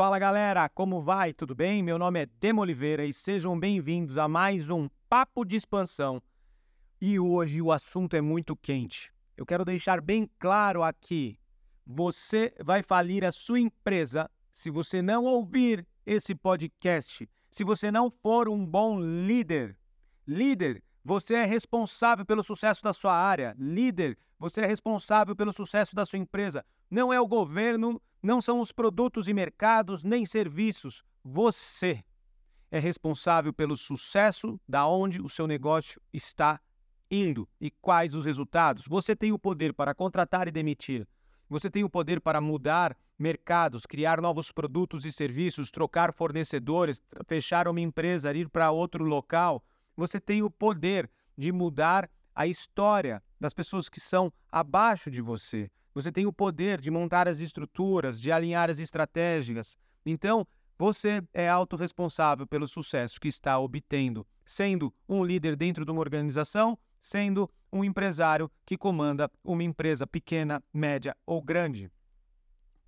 Fala galera, como vai? Tudo bem? Meu nome é Demo Oliveira e sejam bem-vindos a mais um Papo de Expansão. E hoje o assunto é muito quente. Eu quero deixar bem claro aqui: você vai falir a sua empresa se você não ouvir esse podcast, se você não for um bom líder. Líder, você é responsável pelo sucesso da sua área. Líder, você é responsável pelo sucesso da sua empresa. Não é o governo, não são os produtos e mercados, nem serviços. Você é responsável pelo sucesso da onde o seu negócio está indo e quais os resultados. Você tem o poder para contratar e demitir. Você tem o poder para mudar mercados, criar novos produtos e serviços, trocar fornecedores, fechar uma empresa, ir para outro local. Você tem o poder de mudar a história das pessoas que são abaixo de você. Você tem o poder de montar as estruturas, de alinhar as estratégias. Então, você é autorresponsável pelo sucesso que está obtendo, sendo um líder dentro de uma organização, sendo um empresário que comanda uma empresa pequena, média ou grande.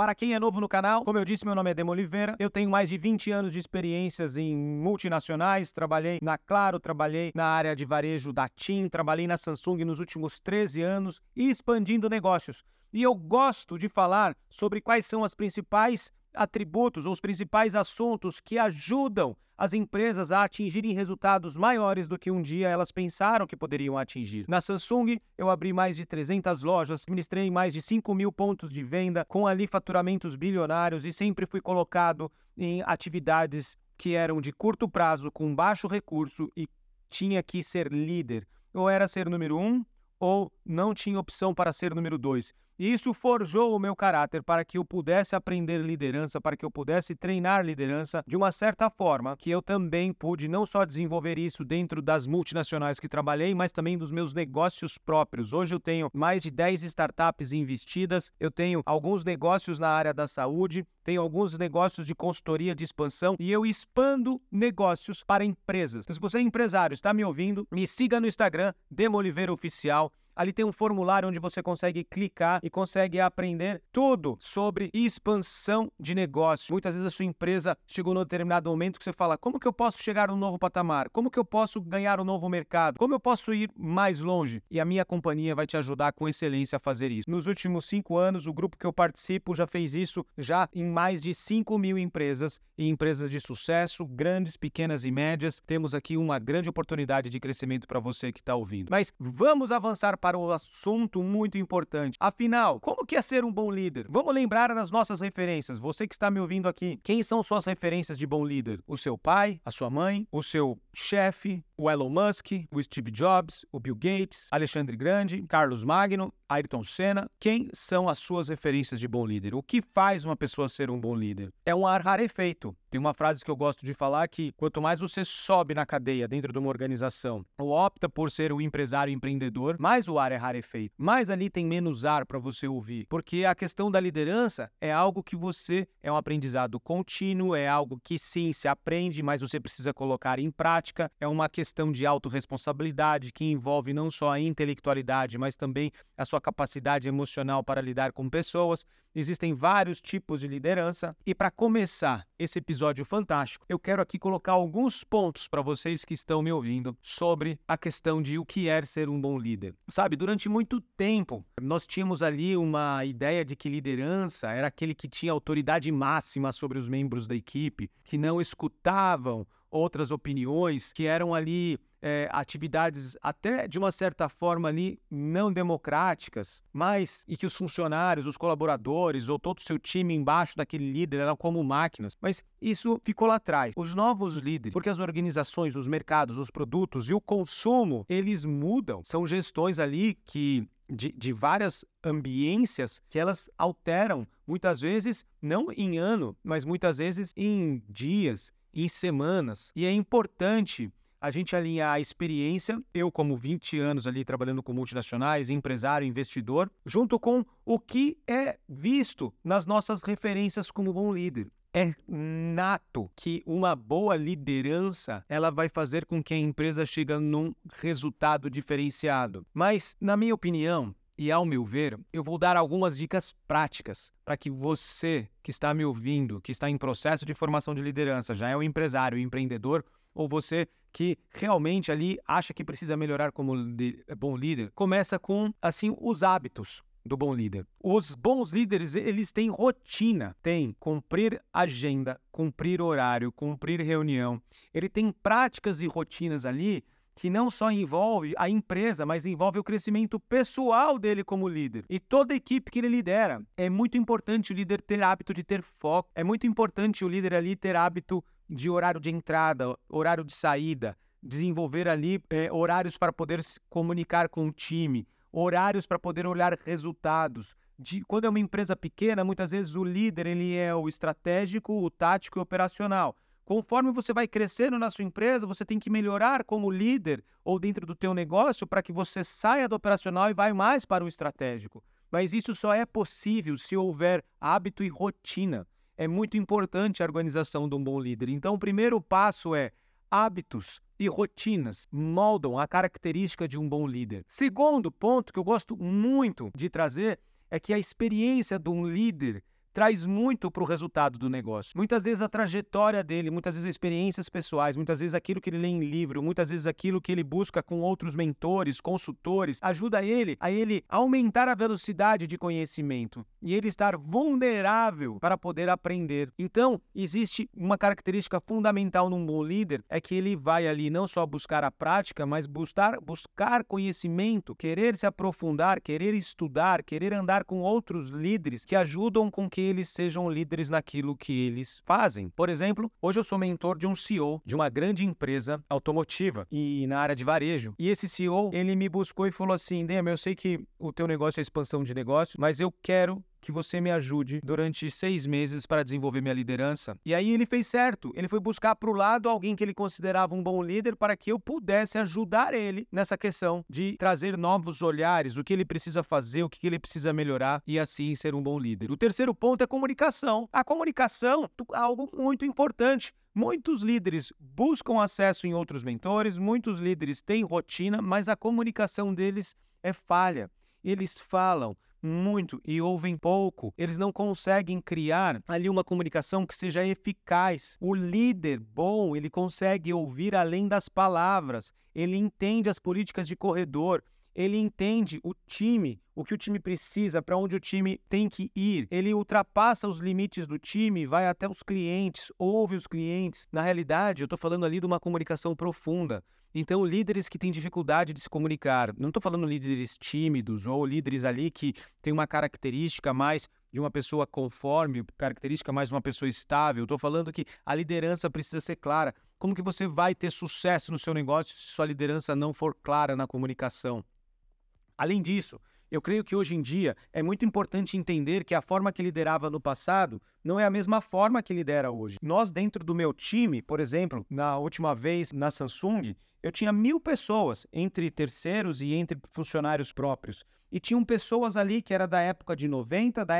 Para quem é novo no canal, como eu disse, meu nome é Demo Oliveira. Eu tenho mais de 20 anos de experiências em multinacionais. Trabalhei na Claro, trabalhei na área de varejo da TIM, trabalhei na Samsung nos últimos 13 anos e expandindo negócios. E eu gosto de falar sobre quais são as principais atributos ou os principais assuntos que ajudam as empresas a atingirem resultados maiores do que um dia elas pensaram que poderiam atingir. Na Samsung, eu abri mais de 300 lojas, administrei mais de 5 mil pontos de venda, com ali faturamentos bilionários e sempre fui colocado em atividades que eram de curto prazo, com baixo recurso e tinha que ser líder. Ou era ser número um, ou não tinha opção para ser número dois. E isso forjou o meu caráter para que eu pudesse aprender liderança, para que eu pudesse treinar liderança de uma certa forma que eu também pude não só desenvolver isso dentro das multinacionais que trabalhei, mas também dos meus negócios próprios. Hoje eu tenho mais de 10 startups investidas, eu tenho alguns negócios na área da saúde, tenho alguns negócios de consultoria de expansão e eu expando negócios para empresas. Então, se você é empresário, está me ouvindo, me siga no Instagram, Demo Oliveira Oficial. Ali tem um formulário onde você consegue clicar e consegue aprender tudo sobre expansão de negócio. Muitas vezes a sua empresa chegou num determinado momento que você fala: como que eu posso chegar a um novo patamar? Como que eu posso ganhar um novo mercado? Como eu posso ir mais longe? E a minha companhia vai te ajudar com excelência a fazer isso. Nos últimos cinco anos, o grupo que eu participo já fez isso já em mais de 5 mil empresas e empresas de sucesso, grandes, pequenas e médias. Temos aqui uma grande oportunidade de crescimento para você que está ouvindo. Mas vamos avançar para o assunto muito importante. Afinal, como que é ser um bom líder? Vamos lembrar das nossas referências. Você que está me ouvindo aqui, quem são suas referências de bom líder? O seu pai, a sua mãe, o seu chefe, o Elon Musk, o Steve Jobs, o Bill Gates, Alexandre Grande, Carlos Magno, Ayrton Senna. Quem são as suas referências de bom líder? O que faz uma pessoa ser um bom líder? É um ar rarefeito. Tem uma frase que eu gosto de falar que quanto mais você sobe na cadeia dentro de uma organização ou opta por ser o empresário empreendedor, mais o ar é rarefeito. Mais ali tem menos ar para você ouvir. Porque a questão da liderança é algo que você é um aprendizado contínuo, é algo que sim se aprende, mas você precisa colocar em prática. É uma questão de autorresponsabilidade que envolve não só a intelectualidade, mas também a sua capacidade emocional para lidar com pessoas. Existem vários tipos de liderança e para começar esse episódio fantástico, eu quero aqui colocar alguns pontos para vocês que estão me ouvindo sobre a questão de o que é ser um bom líder. Sabe, durante muito tempo nós tínhamos ali uma ideia de que liderança era aquele que tinha autoridade máxima sobre os membros da equipe, que não escutavam outras opiniões, que eram ali é, atividades até de uma certa forma ali não democráticas, mas e que os funcionários, os colaboradores ou todo o seu time embaixo daquele líder eram como máquinas. Mas isso ficou lá atrás. Os novos líderes, porque as organizações, os mercados, os produtos e o consumo, eles mudam. São gestões ali que de, de, várias ambiências que elas alteram, muitas vezes não em ano, mas muitas vezes em dias, em semanas. E é importante a gente alinhar a experiência, eu como 20 anos ali trabalhando com multinacionais, empresário, investidor, junto com o que é visto nas nossas referências como bom líder. É nato que uma boa liderança ela vai fazer com que a empresa chegue num resultado diferenciado. Mas, na minha opinião, E ao meu ver, eu vou dar algumas dicas práticas para que você que está me ouvindo, que está em processo de formação de liderança, já é um empresário, um empreendedor, ou você que realmente ali acha que precisa melhorar como bom líder, começa com assim os hábitos do bom líder. Os bons líderes, eles têm rotina, tem cumprir agenda, cumprir horário, cumprir reunião. Ele tem práticas e rotinas ali que não só envolve a empresa, mas envolve o crescimento pessoal dele como líder e toda a equipe que ele lidera. É muito importante o líder ter hábito de ter foco, é muito importante o líder ali ter hábito de horário de entrada, horário de saída, desenvolver ali é, horários para poder se comunicar com o time, horários para poder olhar resultados. De, quando é uma empresa pequena, muitas vezes o líder ele é o estratégico, o tático e o operacional. Conforme você vai crescendo na sua empresa, você tem que melhorar como líder ou dentro do teu negócio para que você saia do operacional e vá mais para o estratégico. Mas isso só é possível se houver hábito e rotina. É muito importante a organização de um bom líder. Então, o primeiro passo é hábitos e rotinas moldam a característica de um bom líder. Segundo ponto que eu gosto muito de trazer é que a experiência de um líder traz muito para o resultado do negócio. Muitas vezes a trajetória dele, muitas vezes experiências pessoais, muitas vezes aquilo que ele lê em livro, muitas vezes aquilo que ele busca com outros mentores, consultores, ajuda ele a ele aumentar a velocidade de conhecimento e ele estar vulnerável para poder aprender. Então, existe uma característica fundamental num bom líder é que ele vai ali não só buscar a prática, mas buscar buscar conhecimento, querer se aprofundar, querer estudar, querer andar com outros líderes que ajudam com que que eles sejam líderes naquilo que eles fazem. Por exemplo, hoje eu sou mentor de um CEO de uma grande empresa automotiva e na área de varejo. E esse CEO, ele me buscou e falou assim: Dema, eu sei que o teu negócio é expansão de negócio, mas eu quero que você me ajude durante seis meses para desenvolver minha liderança. E aí ele fez certo. Ele foi buscar para o lado alguém que ele considerava um bom líder para que eu pudesse ajudar ele nessa questão de trazer novos olhares, o que ele precisa fazer, o que ele precisa melhorar e assim ser um bom líder. O terceiro ponto é comunicação. A comunicação é algo muito importante. Muitos líderes buscam acesso em outros mentores, muitos líderes têm rotina, mas a comunicação deles é falha. Eles falam, muito e ouvem pouco. Eles não conseguem criar ali uma comunicação que seja eficaz. O líder bom, ele consegue ouvir além das palavras. Ele entende as políticas de corredor. Ele entende o time, o que o time precisa, para onde o time tem que ir. Ele ultrapassa os limites do time, vai até os clientes, ouve os clientes. Na realidade, eu estou falando ali de uma comunicação profunda. Então, líderes que têm dificuldade de se comunicar, não estou falando líderes tímidos ou líderes ali que têm uma característica mais de uma pessoa conforme, característica mais de uma pessoa estável. Estou falando que a liderança precisa ser clara. Como que você vai ter sucesso no seu negócio se sua liderança não for clara na comunicação? Além disso, eu creio que hoje em dia é muito importante entender que a forma que liderava no passado não é a mesma forma que lidera hoje. Nós, dentro do meu time, por exemplo, na última vez na Samsung, eu tinha mil pessoas entre terceiros e entre funcionários próprios. E tinham pessoas ali que era da época de 90, da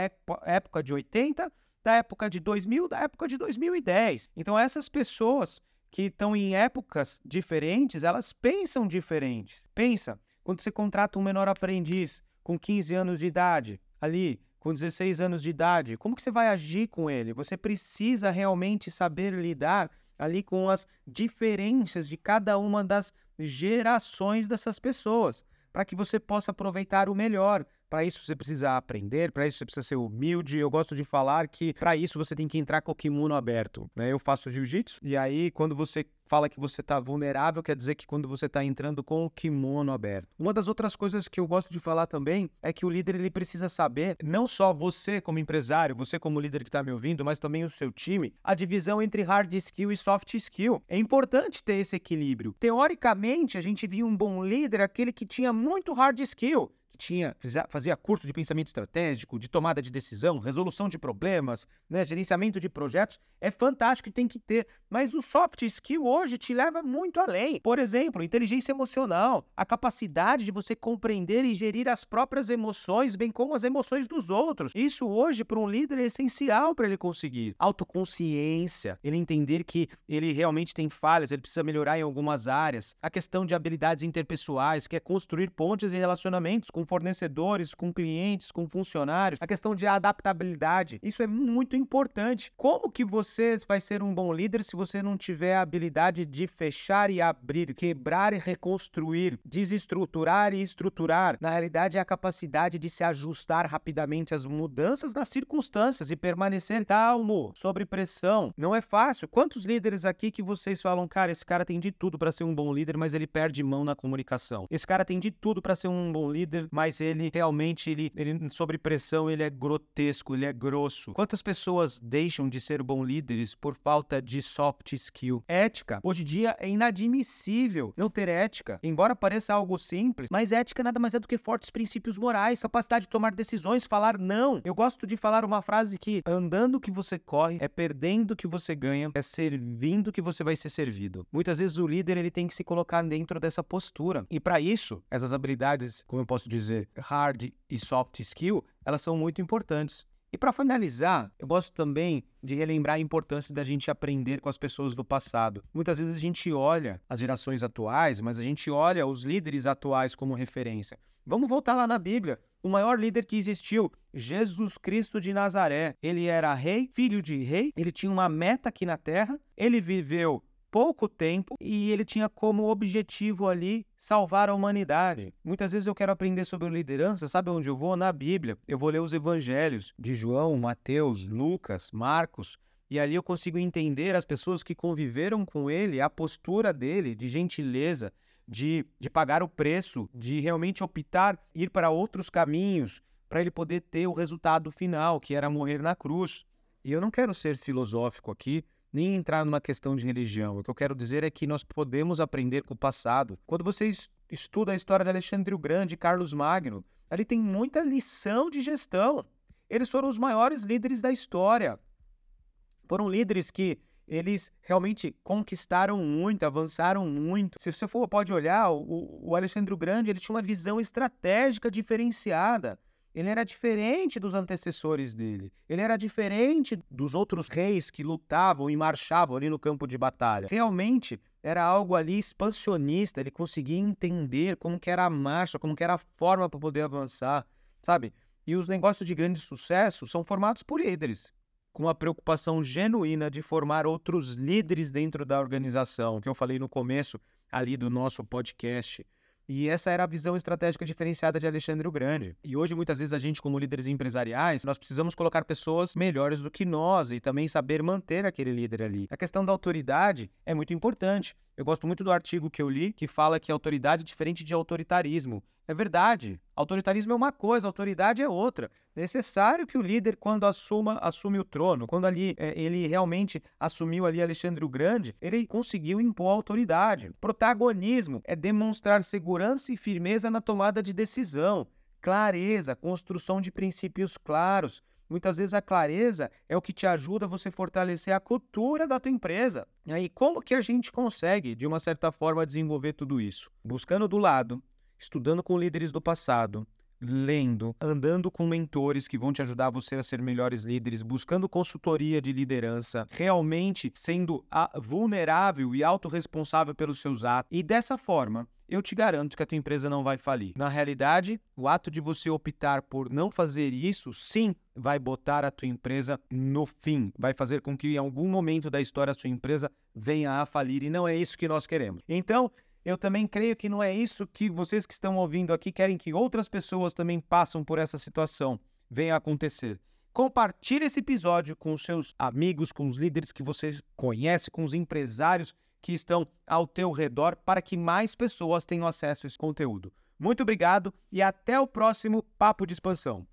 época de 80, da época de 2000, da época de 2010. Então, essas pessoas que estão em épocas diferentes, elas pensam diferentes. Pensa, quando você contrata um menor aprendiz, com 15 anos de idade, ali, com 16 anos de idade, como que você vai agir com ele? Você precisa realmente saber lidar ali com as diferenças de cada uma das gerações dessas pessoas, para que você possa aproveitar o melhor. Para isso você precisa aprender, para isso você precisa ser humilde. Eu gosto de falar que para isso você tem que entrar com o kimono aberto. Né? Eu faço jiu-jitsu e aí quando você fala que você está vulnerável, quer dizer que quando você está entrando com o kimono aberto. Uma das outras coisas que eu gosto de falar também é que o líder ele precisa saber, não só você como empresário, você como líder que está me ouvindo, mas também o seu time, a divisão entre hard skill e soft skill. É importante ter esse equilíbrio. Teoricamente, a gente via um bom líder aquele que tinha muito hard skill, tinha fazia curso de pensamento estratégico, de tomada de decisão, resolução de problemas, né, gerenciamento de projetos, é fantástico e tem que ter. Mas o soft skill hoje te leva muito além. Por exemplo, inteligência emocional, a capacidade de você compreender e gerir as próprias emoções, bem como as emoções dos outros. Isso hoje para um líder é essencial para ele conseguir. Autoconsciência, ele entender que ele realmente tem falhas, ele precisa melhorar em algumas áreas. A questão de habilidades interpessoais, que é construir pontes e relacionamentos com fornecedores, com clientes, com funcionários, a questão de adaptabilidade. Isso é muito importante. Como que você vai ser um bom líder se você não tiver a habilidade de fechar e abrir, quebrar e reconstruir, desestruturar e estruturar? Na realidade, é a capacidade de se ajustar rapidamente às mudanças nas circunstâncias e permanecer calmo, sob pressão. Não é fácil. Quantos líderes aqui que vocês falam, cara, esse cara tem de tudo para ser um bom líder, mas ele perde mão na comunicação. Esse cara tem de tudo para ser um bom líder, mas ele realmente ele, ele sob pressão, ele é grotesco, ele é grosso. Quantas pessoas deixam de ser bons líderes por falta de soft skill? Ética. Hoje em dia é inadmissível não ter ética. Embora pareça algo simples, mas ética nada mais é do que fortes princípios morais, capacidade de tomar decisões, falar não. Eu gosto de falar uma frase que andando que você corre, é perdendo que você ganha, é servindo que você vai ser servido. Muitas vezes o líder ele tem que se colocar dentro dessa postura. E para isso, essas habilidades, como eu posso dizer, hard e soft skill, elas são muito importantes. E para finalizar, eu gosto também de relembrar a importância da gente aprender com as pessoas do passado. Muitas vezes a gente olha as gerações atuais, mas a gente olha os líderes atuais como referência. Vamos voltar lá na Bíblia. O maior líder que existiu, Jesus Cristo de Nazaré. Ele era rei, filho de rei, ele tinha uma meta aqui na terra, ele viveu pouco tempo e ele tinha como objetivo ali salvar a humanidade. Muitas vezes eu quero aprender sobre liderança, sabe onde eu vou? Na Bíblia. Eu vou ler os evangelhos de João, Mateus, Lucas, Marcos. E ali eu consigo entender as pessoas que conviveram com ele, a postura dele de gentileza, de, de pagar o preço, de realmente optar ir para outros caminhos, para ele poder ter o resultado final, que era morrer na cruz. E eu não quero ser filosófico aqui, nem entrar numa questão de religião. O que eu quero dizer é que nós podemos aprender com o passado. Quando você estuda a história de Alexandre o Grande e Carlos Magno, ali tem muita lição de gestão. Eles foram os maiores líderes da história. Foram líderes que eles realmente conquistaram muito, avançaram muito. Se você for, pode olhar, o, o Alexandre o Grande ele tinha uma visão estratégica diferenciada. Ele era diferente dos antecessores dele. Ele era diferente dos outros reis que lutavam e marchavam ali no campo de batalha. Realmente era algo ali expansionista. Ele conseguia entender como que era a marcha, como que era a forma para poder avançar, sabe? E os negócios de grande sucesso são formados por líderes, com a preocupação genuína de formar outros líderes dentro da organização, que eu falei no começo ali do nosso podcast. E essa era a visão estratégica diferenciada de Alexandre o Grande. E hoje, muitas vezes, a gente, como líderes empresariais, nós precisamos colocar pessoas melhores do que nós e também saber manter aquele líder ali. A questão da autoridade é muito importante. Eu gosto muito do artigo que eu li que fala que autoridade é diferente de autoritarismo. É verdade. Autoritarismo é uma coisa, autoridade é outra. É necessário que o líder, quando assuma, assume o trono, quando ali é, ele realmente assumiu ali Alexandre o Grande, ele conseguiu impor autoridade. Protagonismo é demonstrar segurança e firmeza na tomada de decisão, clareza, construção de princípios claros. Muitas vezes a clareza é o que te ajuda a você fortalecer a cultura da tua empresa. E aí, como que a gente consegue, de uma certa forma, desenvolver tudo isso? Buscando do lado estudando com líderes do passado, lendo, andando com mentores que vão te ajudar você a ser melhores líderes, buscando consultoria de liderança, realmente sendo vulnerável e autorresponsável pelos seus atos. E dessa forma, eu te garanto que a tua empresa não vai falir. Na realidade, o ato de você optar por não fazer isso, sim, vai botar a tua empresa no fim, vai fazer com que em algum momento da história a sua empresa venha a falir e não é isso que nós queremos. Então, eu também creio que não é isso que vocês que estão ouvindo aqui querem que outras pessoas também passem por essa situação, venha acontecer. Compartilhe esse episódio com os seus amigos, com os líderes que você conhece, com os empresários que estão ao teu redor, para que mais pessoas tenham acesso a esse conteúdo. Muito obrigado e até o próximo Papo de Expansão.